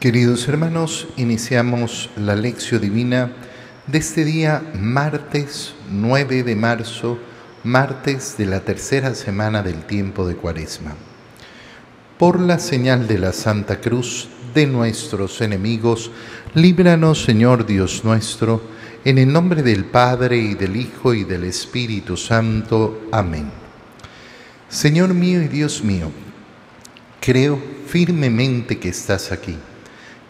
Queridos hermanos, iniciamos la lección divina de este día martes 9 de marzo, martes de la tercera semana del tiempo de Cuaresma. Por la señal de la Santa Cruz de nuestros enemigos, líbranos Señor Dios nuestro, en el nombre del Padre y del Hijo y del Espíritu Santo. Amén. Señor mío y Dios mío, creo firmemente que estás aquí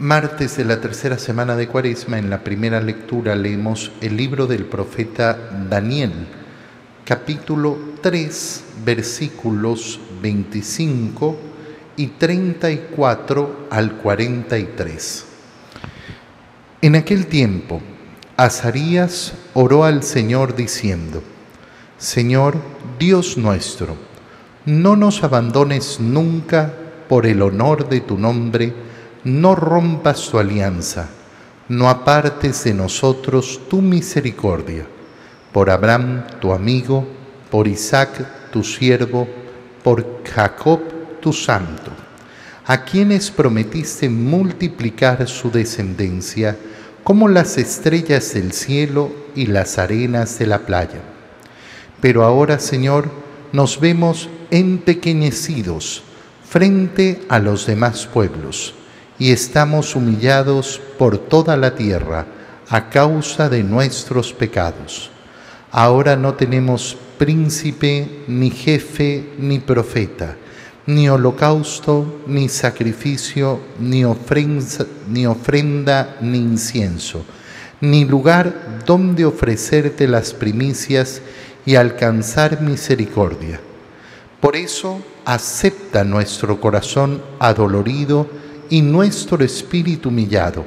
Martes de la tercera semana de Cuaresma, en la primera lectura leemos el libro del profeta Daniel, capítulo 3, versículos 25 y 34 al 43. En aquel tiempo, Azarías oró al Señor diciendo, Señor Dios nuestro, no nos abandones nunca por el honor de tu nombre, no rompas tu alianza, no apartes de nosotros tu misericordia. Por Abraham, tu amigo, por Isaac, tu siervo, por Jacob, tu santo, a quienes prometiste multiplicar su descendencia como las estrellas del cielo y las arenas de la playa. Pero ahora, Señor, nos vemos empequeñecidos frente a los demás pueblos y estamos humillados por toda la tierra a causa de nuestros pecados. Ahora no tenemos príncipe, ni jefe, ni profeta, ni holocausto, ni sacrificio, ni ni, ofrenda, ni incienso, ni lugar donde ofrecerte las primicias y alcanzar misericordia. Por eso acepta nuestro corazón adolorido, y nuestro espíritu humillado,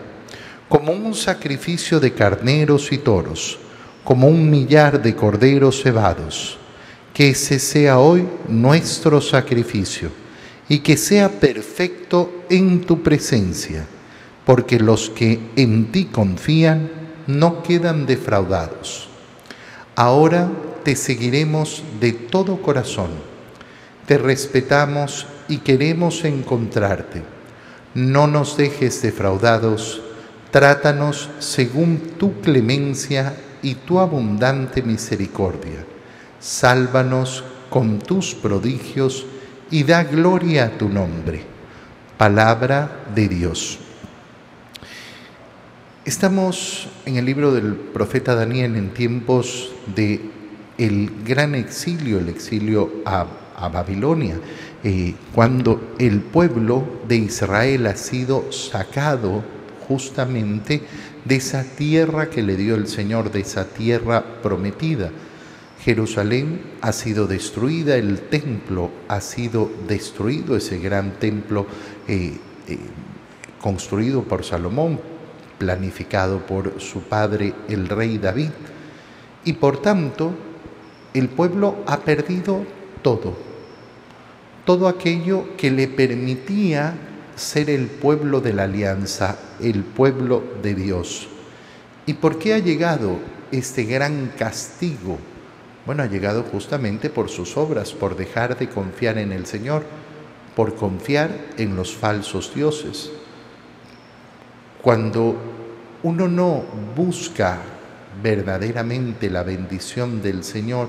como un sacrificio de carneros y toros, como un millar de corderos cebados. Que ese sea hoy nuestro sacrificio y que sea perfecto en tu presencia, porque los que en ti confían no quedan defraudados. Ahora te seguiremos de todo corazón, te respetamos y queremos encontrarte no nos dejes defraudados, trátanos según tu clemencia y tu abundante misericordia. Sálvanos con tus prodigios y da gloria a tu nombre. Palabra de Dios. Estamos en el libro del profeta Daniel en tiempos de el gran exilio, el exilio a, a Babilonia. Eh, cuando el pueblo de Israel ha sido sacado justamente de esa tierra que le dio el Señor, de esa tierra prometida. Jerusalén ha sido destruida, el templo ha sido destruido, ese gran templo eh, eh, construido por Salomón, planificado por su padre el rey David. Y por tanto, el pueblo ha perdido todo, todo aquello que le permitía ser el pueblo de la alianza, el pueblo de Dios. ¿Y por qué ha llegado este gran castigo? Bueno, ha llegado justamente por sus obras, por dejar de confiar en el Señor, por confiar en los falsos dioses. Cuando uno no busca verdaderamente la bendición del Señor,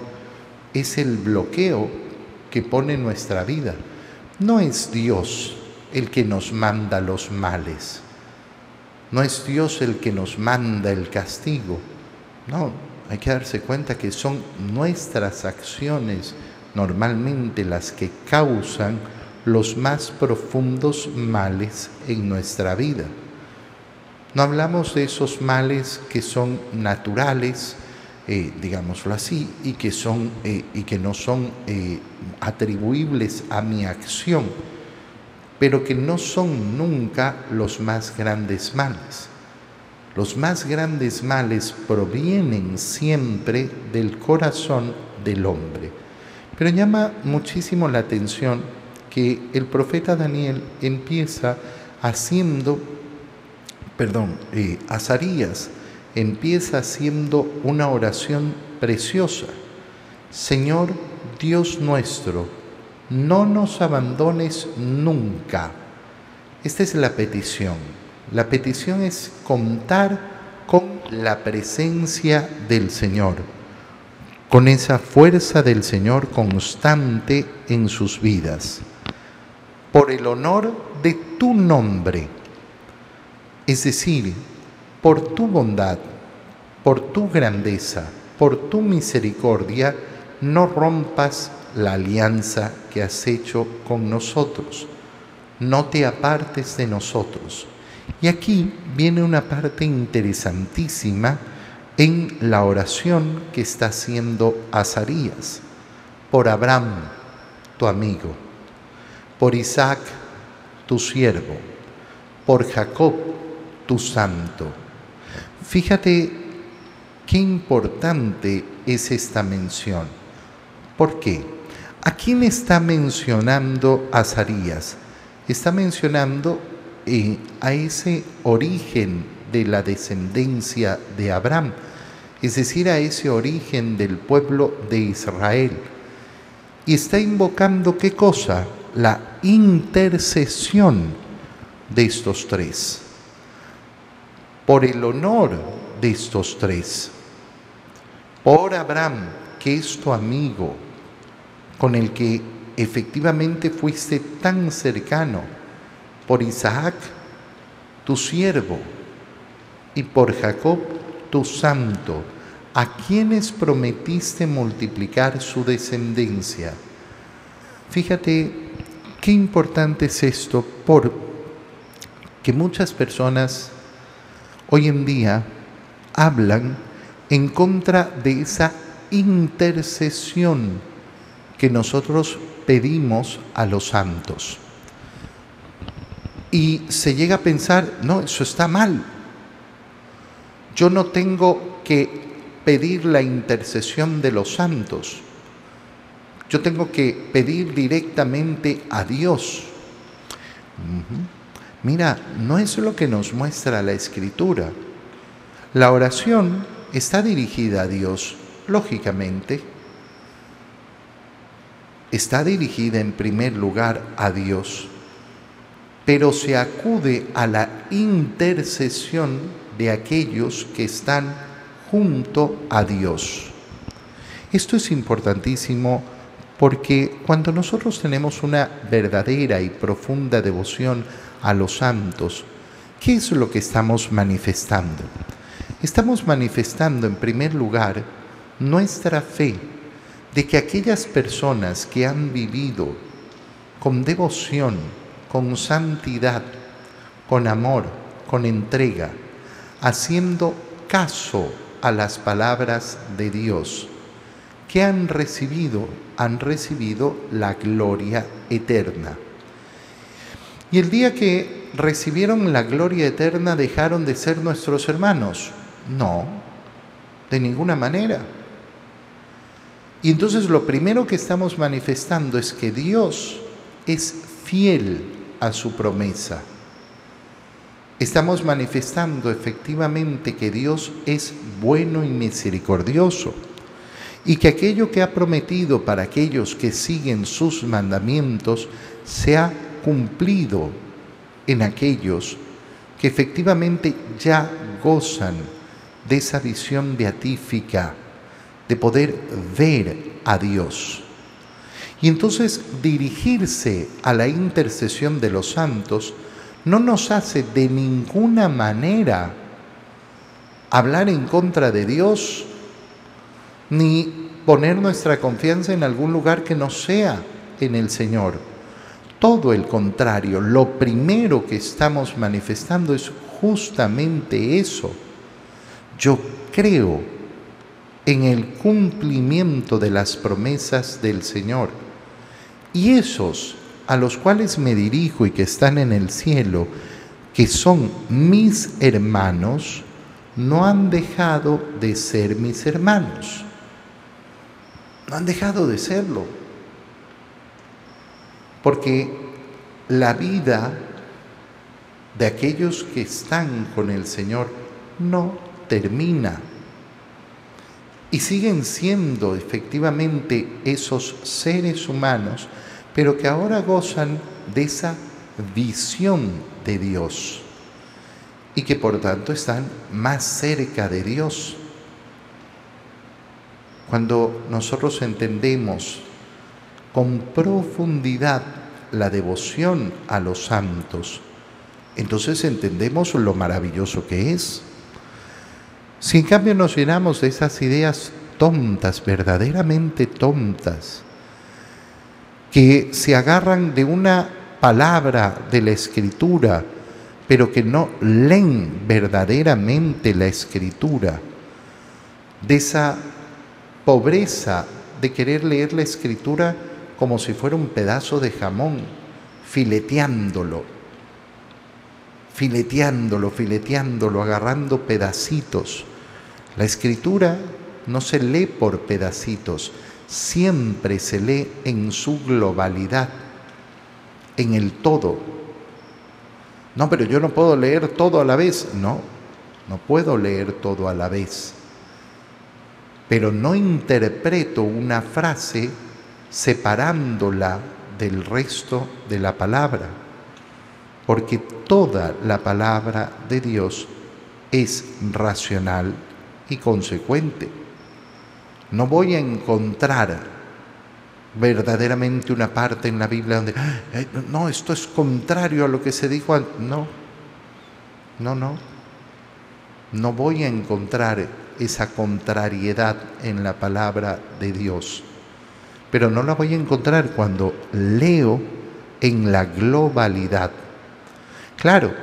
es el bloqueo que pone nuestra vida. No es Dios el que nos manda los males. No es Dios el que nos manda el castigo. No, hay que darse cuenta que son nuestras acciones normalmente las que causan los más profundos males en nuestra vida. No hablamos de esos males que son naturales, eh, digámoslo así, y que, son, eh, y que no son eh, atribuibles a mi acción, pero que no son nunca los más grandes males. Los más grandes males provienen siempre del corazón del hombre. Pero llama muchísimo la atención que el profeta Daniel empieza haciendo, perdón, Azarías empieza haciendo una oración preciosa. Señor Dios nuestro, no nos abandones nunca. Esta es la petición. La petición es contar con la presencia del Señor, con esa fuerza del Señor constante en sus vidas, por el honor de tu nombre, es decir, por tu bondad, por tu grandeza, por tu misericordia, no rompas la alianza que has hecho con nosotros. No te apartes de nosotros. Y aquí viene una parte interesantísima en la oración que está haciendo Azarías por Abraham, tu amigo, por Isaac, tu siervo, por Jacob, tu santo. Fíjate qué importante es esta mención. ¿Por qué? ¿A quién está mencionando Azarías? Está mencionando eh, a ese origen de la descendencia de Abraham, es decir, a ese origen del pueblo de Israel. Y está invocando qué cosa? La intercesión de estos tres, por el honor de estos tres, por Abraham, que es tu amigo, con el que efectivamente fuiste tan cercano, por Isaac, tu siervo, y por Jacob, tu santo, a quienes prometiste multiplicar su descendencia. Fíjate qué importante es esto, por que muchas personas hoy en día hablan en contra de esa intercesión que nosotros pedimos a los santos. Y se llega a pensar, no, eso está mal. Yo no tengo que pedir la intercesión de los santos. Yo tengo que pedir directamente a Dios. Mira, no es lo que nos muestra la escritura. La oración está dirigida a Dios, lógicamente. Está dirigida en primer lugar a Dios pero se acude a la intercesión de aquellos que están junto a Dios. Esto es importantísimo porque cuando nosotros tenemos una verdadera y profunda devoción a los santos, ¿qué es lo que estamos manifestando? Estamos manifestando en primer lugar nuestra fe de que aquellas personas que han vivido con devoción, con santidad, con amor, con entrega, haciendo caso a las palabras de Dios. que han recibido? Han recibido la gloria eterna. Y el día que recibieron la gloria eterna dejaron de ser nuestros hermanos. No, de ninguna manera. Y entonces lo primero que estamos manifestando es que Dios es fiel a su promesa. Estamos manifestando efectivamente que Dios es bueno y misericordioso y que aquello que ha prometido para aquellos que siguen sus mandamientos se ha cumplido en aquellos que efectivamente ya gozan de esa visión beatífica de poder ver a Dios. Y entonces dirigirse a la intercesión de los santos no nos hace de ninguna manera hablar en contra de Dios, ni poner nuestra confianza en algún lugar que no sea en el Señor. Todo el contrario, lo primero que estamos manifestando es justamente eso. Yo creo en el cumplimiento de las promesas del Señor y esos a los cuales me dirijo y que están en el cielo, que son mis hermanos, no han dejado de ser mis hermanos. No han dejado de serlo. Porque la vida de aquellos que están con el Señor no termina. Y siguen siendo efectivamente esos seres humanos, pero que ahora gozan de esa visión de Dios y que por tanto están más cerca de Dios. Cuando nosotros entendemos con profundidad la devoción a los santos, entonces entendemos lo maravilloso que es. Si en cambio nos llenamos de esas ideas tontas, verdaderamente tontas, que se agarran de una palabra de la escritura, pero que no leen verdaderamente la escritura, de esa pobreza de querer leer la escritura como si fuera un pedazo de jamón, fileteándolo, fileteándolo, fileteándolo, agarrando pedacitos. La escritura no se lee por pedacitos, siempre se lee en su globalidad, en el todo. No, pero yo no puedo leer todo a la vez. No, no puedo leer todo a la vez. Pero no interpreto una frase separándola del resto de la palabra porque toda la palabra de Dios es racional y consecuente. No voy a encontrar verdaderamente una parte en la Biblia donde, no, esto es contrario a lo que se dijo. No, no, no. No voy a encontrar esa contrariedad en la palabra de Dios. Pero no la voy a encontrar cuando leo en la globalidad Claro,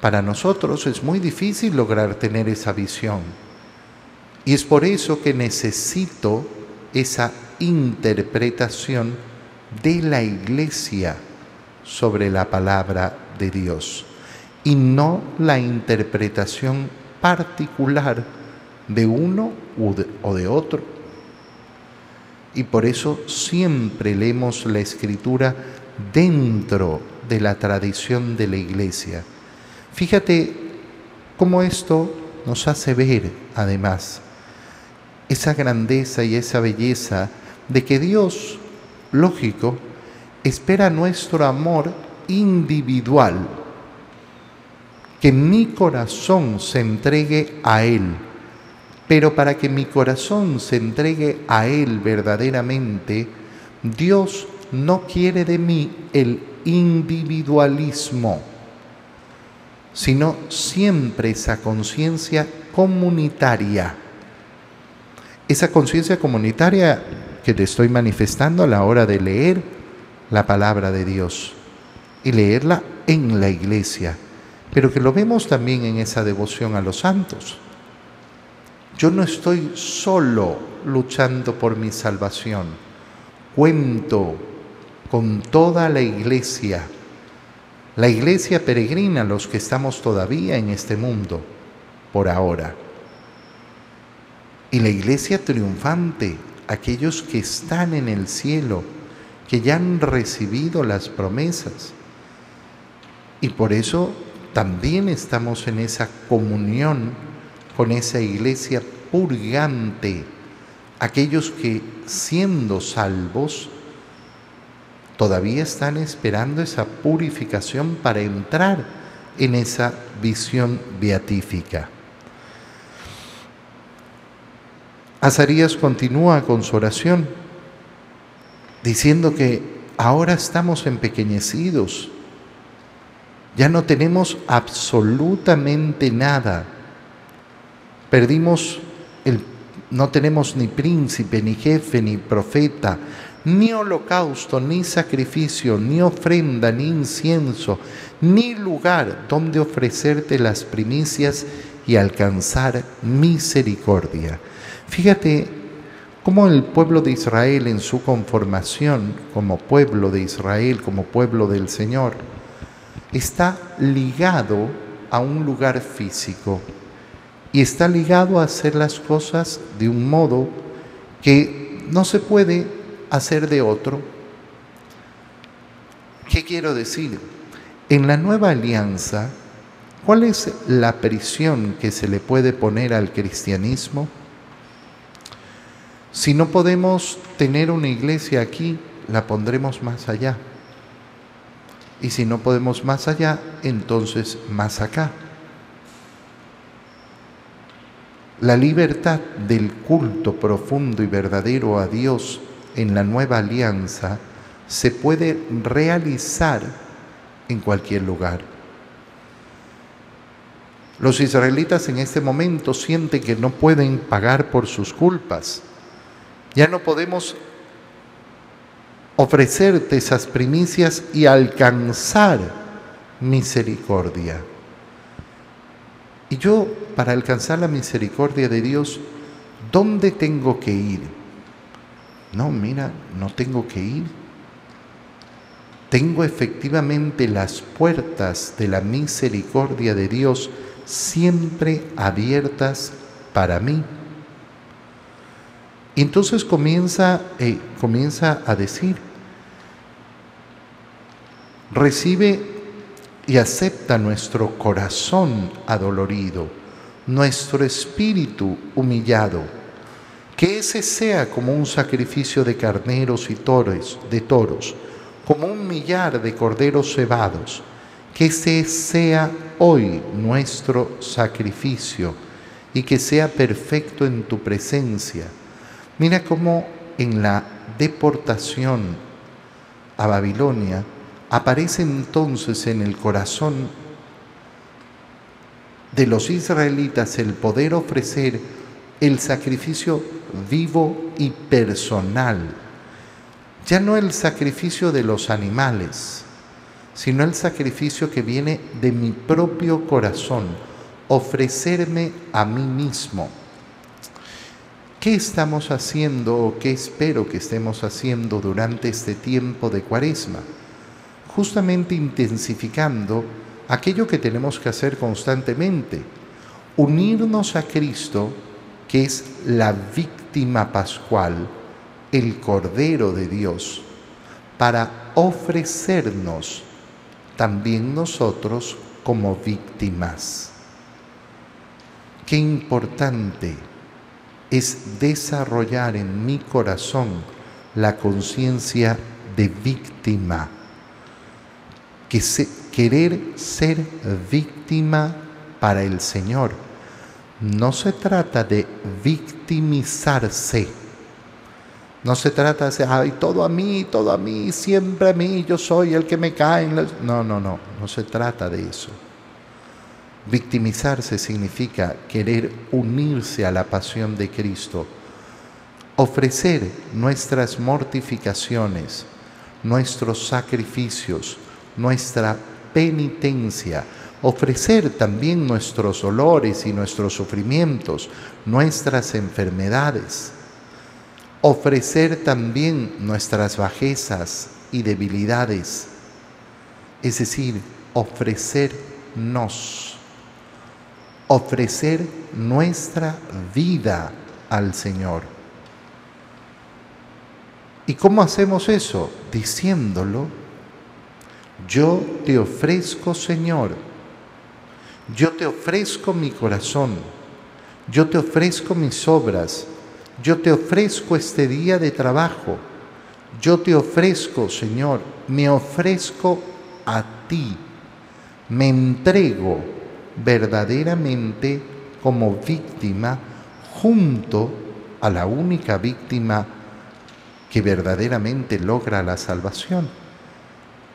para nosotros es muy difícil lograr tener esa visión. Y es por eso que necesito esa interpretación de la iglesia sobre la palabra de Dios y no la interpretación particular de uno o de otro. Y por eso siempre leemos la escritura dentro de la tradición de la iglesia. Fíjate cómo esto nos hace ver, además, esa grandeza y esa belleza de que Dios, lógico, espera nuestro amor individual, que mi corazón se entregue a Él. Pero para que mi corazón se entregue a Él verdaderamente, Dios no quiere de mí el individualismo, sino siempre esa conciencia comunitaria. Esa conciencia comunitaria que te estoy manifestando a la hora de leer la palabra de Dios y leerla en la iglesia, pero que lo vemos también en esa devoción a los santos. Yo no estoy solo luchando por mi salvación, cuento con toda la iglesia, la iglesia peregrina, los que estamos todavía en este mundo, por ahora, y la iglesia triunfante, aquellos que están en el cielo, que ya han recibido las promesas. Y por eso también estamos en esa comunión con esa iglesia purgante, aquellos que siendo salvos, todavía están esperando esa purificación para entrar en esa visión beatífica. Azarías continúa con su oración diciendo que ahora estamos empequeñecidos, ya no tenemos absolutamente nada, perdimos el, no tenemos ni príncipe, ni jefe, ni profeta, ni holocausto, ni sacrificio, ni ofrenda, ni incienso, ni lugar donde ofrecerte las primicias y alcanzar misericordia. Fíjate cómo el pueblo de Israel en su conformación como pueblo de Israel, como pueblo del Señor, está ligado a un lugar físico. Y está ligado a hacer las cosas de un modo que no se puede hacer de otro. ¿Qué quiero decir? En la nueva alianza, ¿cuál es la prisión que se le puede poner al cristianismo? Si no podemos tener una iglesia aquí, la pondremos más allá. Y si no podemos más allá, entonces más acá. La libertad del culto profundo y verdadero a Dios en la nueva alianza se puede realizar en cualquier lugar. Los israelitas en este momento sienten que no pueden pagar por sus culpas. Ya no podemos ofrecerte esas primicias y alcanzar misericordia. Y yo, para alcanzar la misericordia de Dios, ¿dónde tengo que ir? No, mira, no tengo que ir tengo efectivamente las puertas de la misericordia de Dios siempre abiertas para mí. entonces comienza, eh, comienza a decir, recibe y acepta nuestro corazón adolorido, nuestro espíritu humillado, que ese sea como un sacrificio de carneros y toros, de toros como un millar de corderos cebados. Que ese sea hoy nuestro sacrificio y que sea perfecto en tu presencia. Mira cómo en la deportación a Babilonia aparece entonces en el corazón de los israelitas el poder ofrecer el sacrificio vivo y personal ya no el sacrificio de los animales, sino el sacrificio que viene de mi propio corazón, ofrecerme a mí mismo. ¿Qué estamos haciendo o qué espero que estemos haciendo durante este tiempo de cuaresma? Justamente intensificando aquello que tenemos que hacer constantemente, unirnos a Cristo, que es la víctima pascual, el Cordero de Dios para ofrecernos también nosotros como víctimas. Qué importante es desarrollar en mi corazón la conciencia de víctima, que querer ser víctima para el Señor. No se trata de victimizarse no se trata de, ay, todo a mí, todo a mí, siempre a mí, yo soy el que me cae. En No, no, no, no se trata de eso. Victimizarse significa querer unirse a la pasión de Cristo, ofrecer nuestras mortificaciones, nuestros sacrificios, nuestra penitencia, ofrecer también nuestros dolores y nuestros sufrimientos, nuestras enfermedades ofrecer también nuestras bajezas y debilidades, es decir, ofrecernos, ofrecer nuestra vida al Señor. ¿Y cómo hacemos eso? Diciéndolo, yo te ofrezco, Señor, yo te ofrezco mi corazón, yo te ofrezco mis obras, yo te ofrezco este día de trabajo. Yo te ofrezco, Señor, me ofrezco a ti. Me entrego verdaderamente como víctima junto a la única víctima que verdaderamente logra la salvación,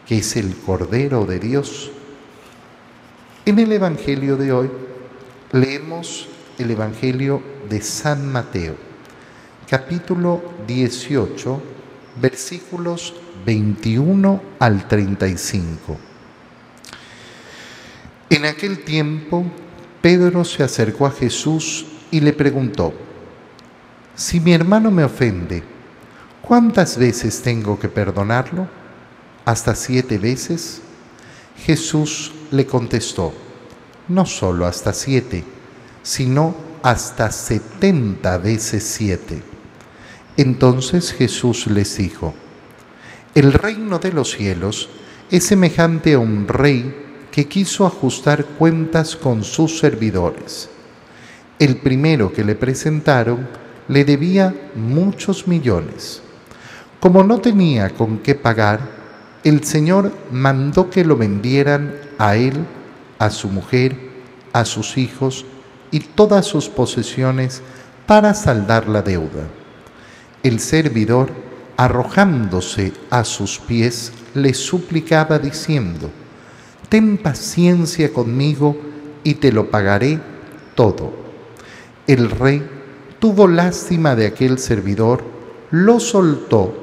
que es el Cordero de Dios. En el Evangelio de hoy leemos el Evangelio de San Mateo capítulo 18, versículos 21 al 35. En aquel tiempo, Pedro se acercó a Jesús y le preguntó, si mi hermano me ofende, ¿cuántas veces tengo que perdonarlo? ¿Hasta siete veces? Jesús le contestó, no solo hasta siete, sino hasta setenta veces siete. Entonces Jesús les dijo, el reino de los cielos es semejante a un rey que quiso ajustar cuentas con sus servidores. El primero que le presentaron le debía muchos millones. Como no tenía con qué pagar, el Señor mandó que lo vendieran a él, a su mujer, a sus hijos y todas sus posesiones para saldar la deuda. El servidor, arrojándose a sus pies, le suplicaba diciendo, Ten paciencia conmigo y te lo pagaré todo. El rey tuvo lástima de aquel servidor, lo soltó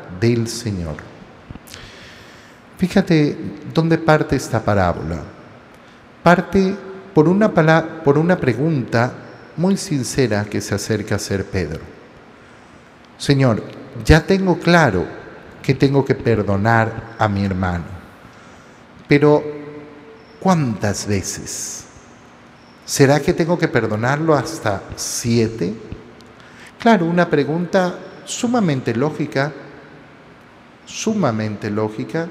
del Señor. Fíjate dónde parte esta parábola. Parte por una, por una pregunta muy sincera que se acerca a ser Pedro. Señor, ya tengo claro que tengo que perdonar a mi hermano, pero ¿cuántas veces? ¿Será que tengo que perdonarlo hasta siete? Claro, una pregunta sumamente lógica sumamente lógica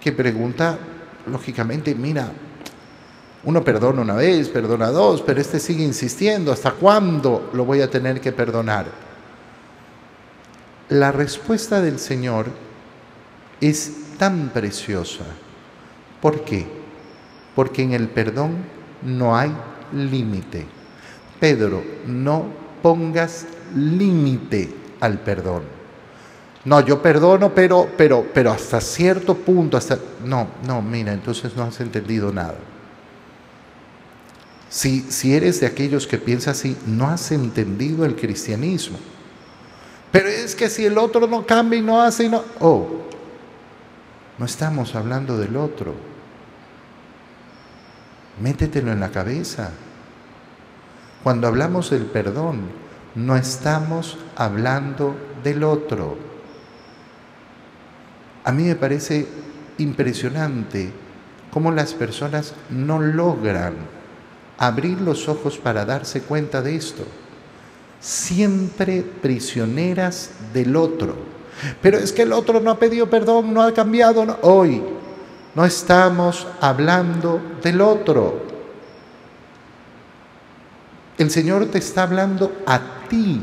que pregunta, lógicamente, mira, uno perdona una vez, perdona dos, pero este sigue insistiendo, ¿hasta cuándo lo voy a tener que perdonar? La respuesta del Señor es tan preciosa. ¿Por qué? Porque en el perdón no hay límite. Pedro, no pongas límite al perdón. No, yo perdono, pero, pero, pero hasta cierto punto, hasta... No, no, mira, entonces no has entendido nada. Si, si eres de aquellos que piensan así, no has entendido el cristianismo. Pero es que si el otro no cambia y no hace y no... Oh, no estamos hablando del otro. Métetelo en la cabeza. Cuando hablamos del perdón, no estamos hablando del otro. A mí me parece impresionante cómo las personas no logran abrir los ojos para darse cuenta de esto. Siempre prisioneras del otro. Pero es que el otro no ha pedido perdón, no ha cambiado. Hoy no estamos hablando del otro. El Señor te está hablando a ti.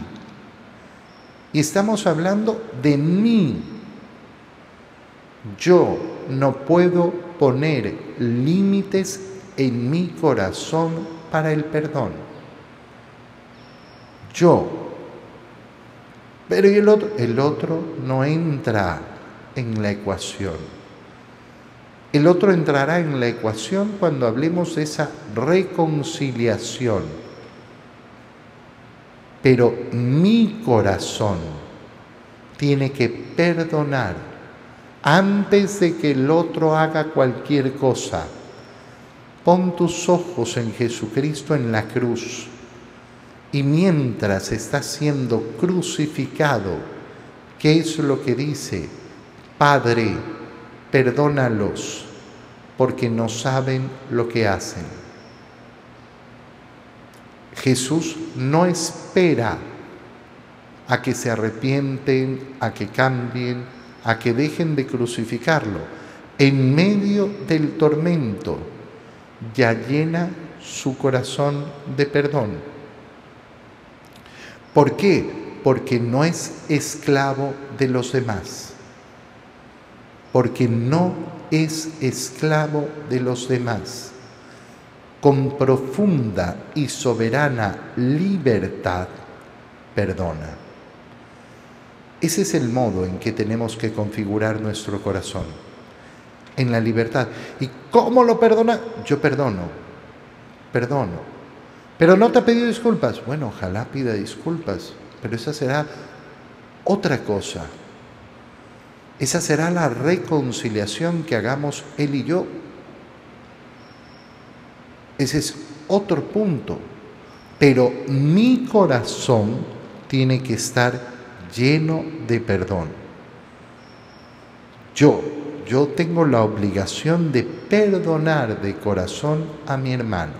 Y estamos hablando de mí. Yo no puedo poner límites en mi corazón para el perdón. Yo. Pero el otro? El otro no entra en la ecuación. El otro entrará en la ecuación cuando hablemos de esa reconciliación. Pero mi corazón tiene que perdonar antes de que el otro haga cualquier cosa. Pon tus ojos en Jesucristo en la cruz. Y mientras está siendo crucificado, ¿qué es lo que dice? Padre, perdónalos, porque no saben lo que hacen. Jesús no espera a que se arrepienten, a que cambien, a que dejen de crucificarlo. En medio del tormento ya llena su corazón de perdón. ¿Por qué? Porque no es esclavo de los demás. Porque no es esclavo de los demás. Con profunda y soberana libertad perdona. Ese es el modo en que tenemos que configurar nuestro corazón, en la libertad. ¿Y cómo lo perdona? Yo perdono, perdono. Pero no te ha pedido disculpas. Bueno, ojalá pida disculpas, pero esa será otra cosa. Esa será la reconciliación que hagamos él y yo. Ese es otro punto. Pero mi corazón tiene que estar lleno de perdón. Yo, yo tengo la obligación de perdonar de corazón a mi hermano.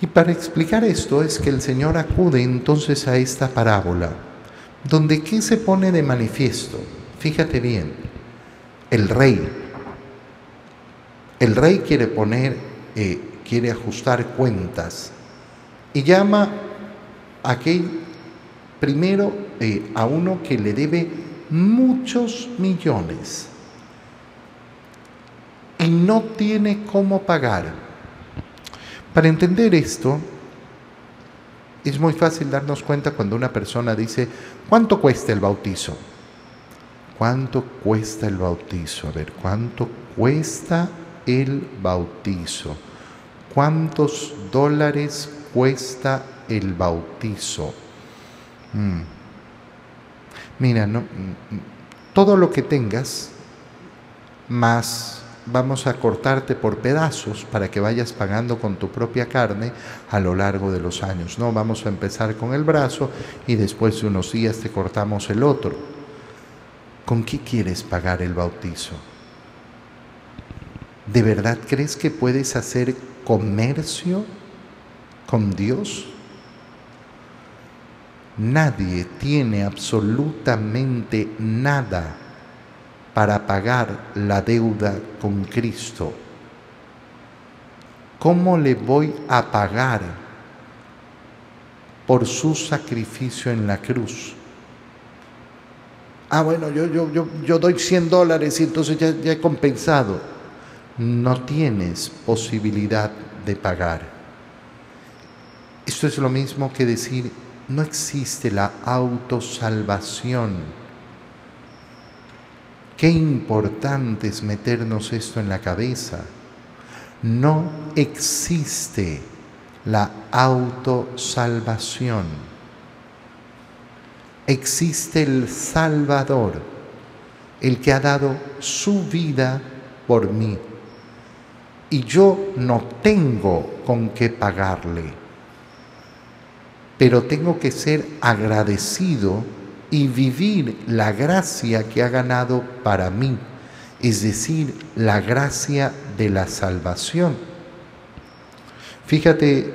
Y para explicar esto es que el Señor acude entonces a esta parábola, donde ¿qué se pone de manifiesto? Fíjate bien, el rey. El rey quiere poner, eh, quiere ajustar cuentas y llama a aquel primero eh, a uno que le debe muchos millones y no tiene cómo pagar. Para entender esto, es muy fácil darnos cuenta cuando una persona dice, ¿cuánto cuesta el bautizo? ¿Cuánto cuesta el bautizo? A ver, ¿cuánto cuesta el bautizo? ¿Cuántos dólares cuesta el bautizo? Mm. Mira, no, todo lo que tengas, más vamos a cortarte por pedazos para que vayas pagando con tu propia carne a lo largo de los años. No, vamos a empezar con el brazo y después de unos días te cortamos el otro. ¿Con qué quieres pagar el bautizo? ¿De verdad crees que puedes hacer comercio con Dios? Nadie tiene absolutamente nada para pagar la deuda con Cristo. ¿Cómo le voy a pagar por su sacrificio en la cruz? Ah, bueno, yo, yo, yo, yo doy 100 dólares y entonces ya, ya he compensado. No tienes posibilidad de pagar. Esto es lo mismo que decir, no existe la autosalvación. Qué importante es meternos esto en la cabeza. No existe la autosalvación. Existe el Salvador, el que ha dado su vida por mí. Y yo no tengo con qué pagarle pero tengo que ser agradecido y vivir la gracia que ha ganado para mí, es decir, la gracia de la salvación. Fíjate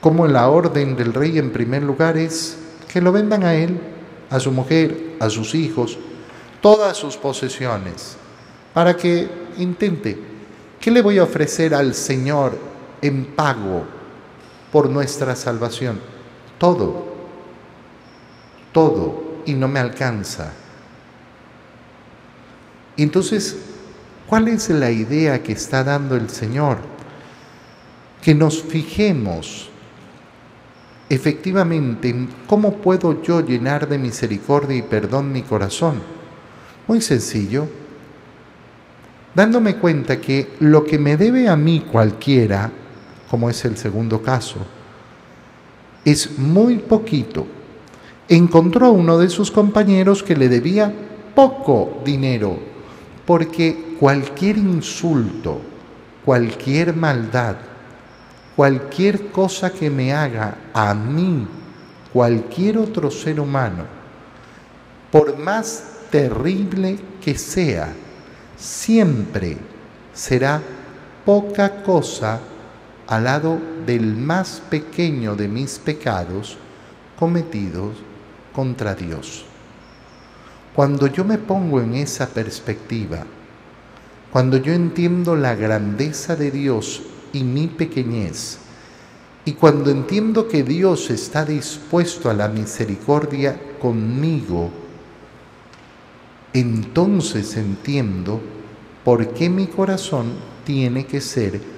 cómo la orden del rey en primer lugar es que lo vendan a él, a su mujer, a sus hijos, todas sus posesiones, para que intente, ¿qué le voy a ofrecer al Señor en pago por nuestra salvación. Todo, todo, y no me alcanza. Entonces, ¿cuál es la idea que está dando el Señor? Que nos fijemos efectivamente en cómo puedo yo llenar de misericordia y perdón mi corazón. Muy sencillo, dándome cuenta que lo que me debe a mí cualquiera, como es el segundo caso. Es muy poquito. Encontró uno de sus compañeros que le debía poco dinero, porque cualquier insulto, cualquier maldad, cualquier cosa que me haga a mí, cualquier otro ser humano, por más terrible que sea, siempre será poca cosa al lado del más pequeño de mis pecados cometidos contra Dios. Cuando yo me pongo en esa perspectiva, cuando yo entiendo la grandeza de Dios y mi pequeñez, y cuando entiendo que Dios está dispuesto a la misericordia conmigo, entonces entiendo por qué mi corazón tiene que ser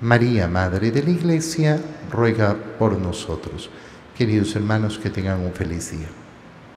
María, Madre de la Iglesia, ruega por nosotros. Queridos hermanos, que tengan un feliz día.